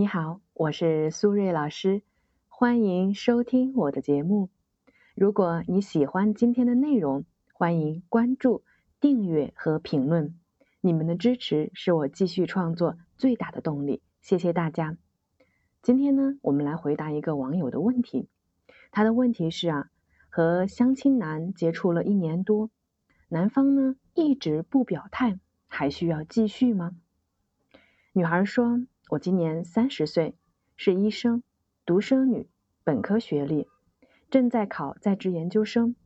你好，我是苏瑞老师，欢迎收听我的节目。如果你喜欢今天的内容，欢迎关注、订阅和评论。你们的支持是我继续创作最大的动力，谢谢大家。今天呢，我们来回答一个网友的问题。他的问题是啊，和相亲男接触了一年多，男方呢一直不表态，还需要继续吗？女孩说：“我今年三十岁，是医生，独生女，本科学历，正在考在职研究生。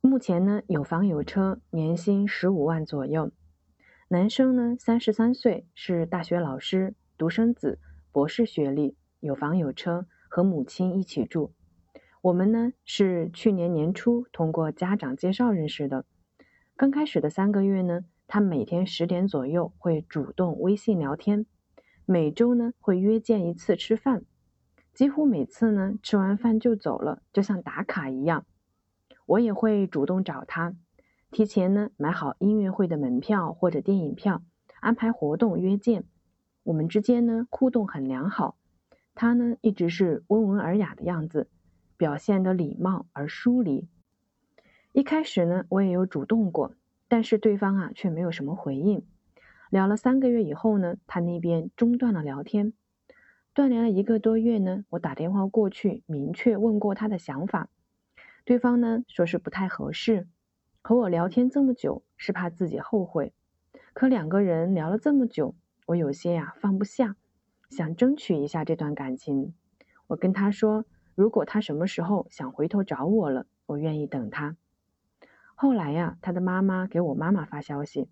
目前呢有房有车，年薪十五万左右。”男生呢，三十三岁，是大学老师，独生子，博士学历，有房有车，和母亲一起住。我们呢是去年年初通过家长介绍认识的。刚开始的三个月呢，他每天十点左右会主动微信聊天，每周呢会约见一次吃饭，几乎每次呢吃完饭就走了，就像打卡一样。我也会主动找他。提前呢买好音乐会的门票或者电影票，安排活动约见。我们之间呢互动很良好，他呢一直是温文尔雅的样子，表现的礼貌而疏离。一开始呢我也有主动过，但是对方啊却没有什么回应。聊了三个月以后呢，他那边中断了聊天。断联了一个多月呢，我打电话过去，明确问过他的想法，对方呢说是不太合适。和我聊天这么久，是怕自己后悔。可两个人聊了这么久，我有些呀放不下，想争取一下这段感情。我跟他说，如果他什么时候想回头找我了，我愿意等他。后来呀，他的妈妈给我妈妈发消息，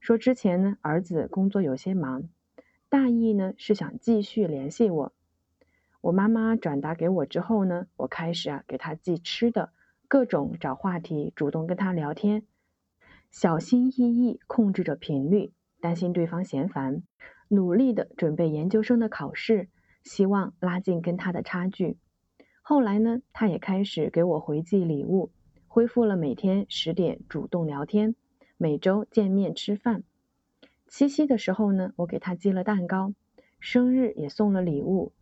说之前呢儿子工作有些忙，大意呢是想继续联系我。我妈妈转达给我之后呢，我开始啊给他寄吃的。各种找话题，主动跟他聊天，小心翼翼控制着频率，担心对方嫌烦，努力的准备研究生的考试，希望拉近跟他的差距。后来呢，他也开始给我回寄礼物，恢复了每天十点主动聊天，每周见面吃饭。七夕的时候呢，我给他寄了蛋糕，生日也送了礼物，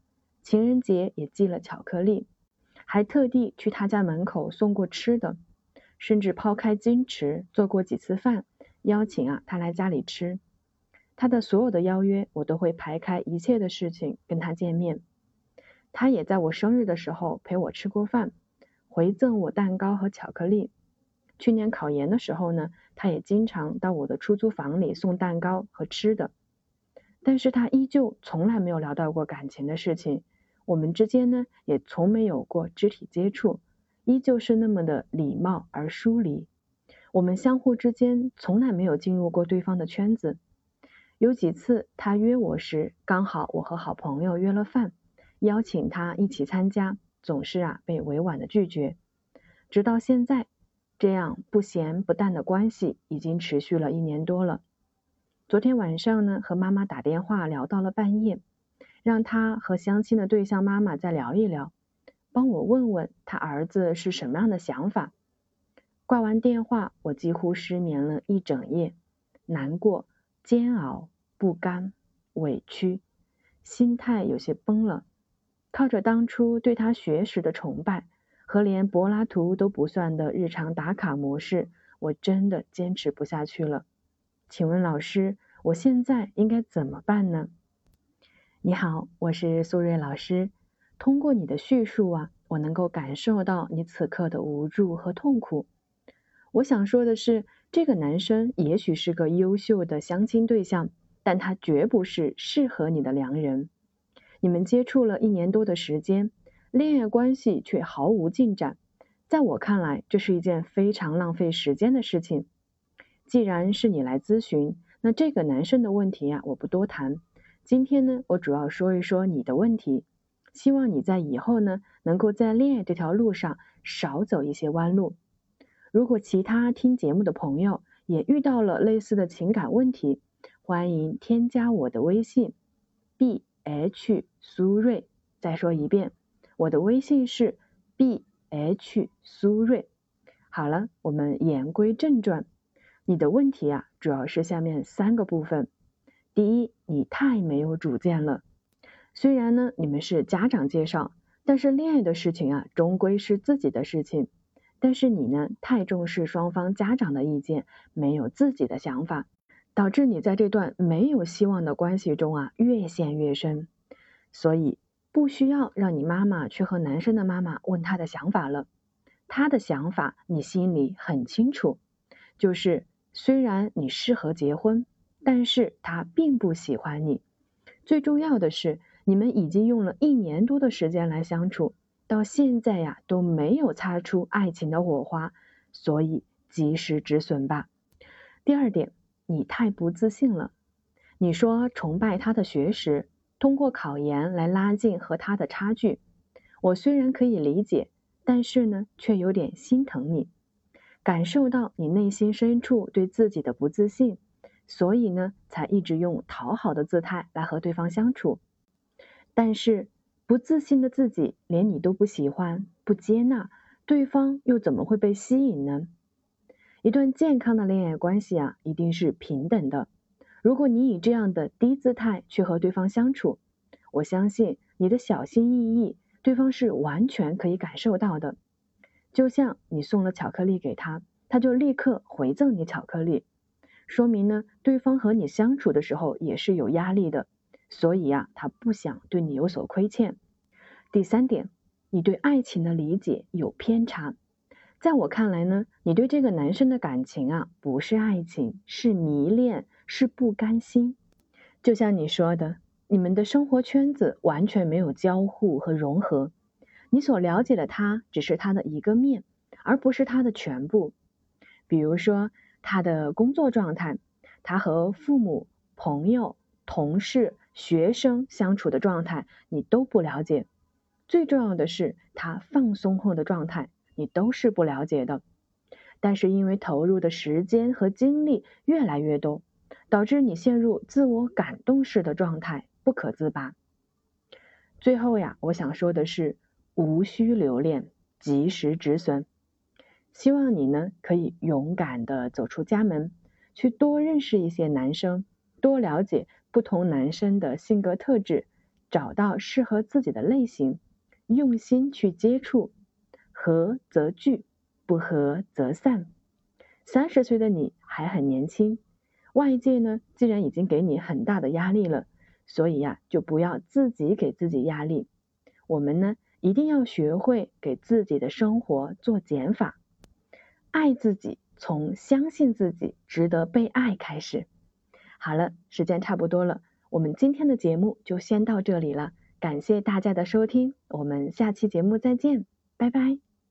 情人节也寄了巧克力。还特地去他家门口送过吃的，甚至抛开矜持做过几次饭，邀请啊他来家里吃。他的所有的邀约，我都会排开一切的事情跟他见面。他也在我生日的时候陪我吃过饭，回赠我蛋糕和巧克力。去年考研的时候呢，他也经常到我的出租房里送蛋糕和吃的。但是他依旧从来没有聊到过感情的事情。我们之间呢，也从没有过肢体接触，依旧是那么的礼貌而疏离。我们相互之间从来没有进入过对方的圈子。有几次他约我时，刚好我和好朋友约了饭，邀请他一起参加，总是啊被委婉的拒绝。直到现在，这样不咸不淡的关系已经持续了一年多了。昨天晚上呢，和妈妈打电话聊到了半夜。让他和相亲的对象妈妈再聊一聊，帮我问问他儿子是什么样的想法。挂完电话，我几乎失眠了一整夜，难过、煎熬、不甘、委屈，心态有些崩了。靠着当初对他学识的崇拜和连柏拉图都不算的日常打卡模式，我真的坚持不下去了。请问老师，我现在应该怎么办呢？你好，我是苏瑞老师。通过你的叙述啊，我能够感受到你此刻的无助和痛苦。我想说的是，这个男生也许是个优秀的相亲对象，但他绝不是适合你的良人。你们接触了一年多的时间，恋爱关系却毫无进展，在我看来，这是一件非常浪费时间的事情。既然是你来咨询，那这个男生的问题啊，我不多谈。今天呢，我主要说一说你的问题，希望你在以后呢，能够在恋爱这条路上少走一些弯路。如果其他听节目的朋友也遇到了类似的情感问题，欢迎添加我的微信 b h 苏瑞。再说一遍，我的微信是 b h 苏瑞。好了，我们言归正传，你的问题啊，主要是下面三个部分。第一，你太没有主见了。虽然呢你们是家长介绍，但是恋爱的事情啊，终归是自己的事情。但是你呢，太重视双方家长的意见，没有自己的想法，导致你在这段没有希望的关系中啊，越陷越深。所以不需要让你妈妈去和男生的妈妈问他的想法了，他的想法你心里很清楚，就是虽然你适合结婚，但是他并不喜欢你。最重要的是，你们已经用了一年多的时间来相处。到现在呀都没有擦出爱情的火花，所以及时止损吧。第二点，你太不自信了。你说崇拜他的学识，通过考研来拉近和他的差距。我虽然可以理解，但是呢，却有点心疼你，感受到你内心深处对自己的不自信，所以呢，才一直用讨好的姿态来和对方相处。但是。不自信的自己连你都不喜欢、不接纳，对方又怎么会被吸引呢？一段健康的恋爱关系啊，一定是平等的。如果你以这样的低姿态去和对方相处，我相信你的小心翼翼，对方是完全可以感受到的。就像你送了巧克力给他，他就立刻回赠你巧克力，说明呢，对方和你相处的时候也是有压力的。所以呀，他不想对你有所亏欠。第三点，你对爱情的理解有偏差。在我看来呢，你对这个男生的感情啊，不是爱情，是迷恋，是不甘心。就像你说的，你们的生活圈子完全没有交互和融合。你所了解的他，只是他的一个面，而不是他的全部。比如说他的工作状态，他和父母、朋友、同事。学生相处的状态你都不了解，最重要的是他放松后的状态你都是不了解的。但是因为投入的时间和精力越来越多，导致你陷入自我感动式的状态不可自拔。最后呀，我想说的是，无需留恋，及时止损。希望你呢可以勇敢的走出家门，去多认识一些男生，多了解。不同男生的性格特质，找到适合自己的类型，用心去接触，合则聚，不合则散。三十岁的你还很年轻，外界呢既然已经给你很大的压力了，所以呀就不要自己给自己压力。我们呢一定要学会给自己的生活做减法，爱自己从相信自己值得被爱开始。好了，时间差不多了，我们今天的节目就先到这里了。感谢大家的收听，我们下期节目再见，拜拜。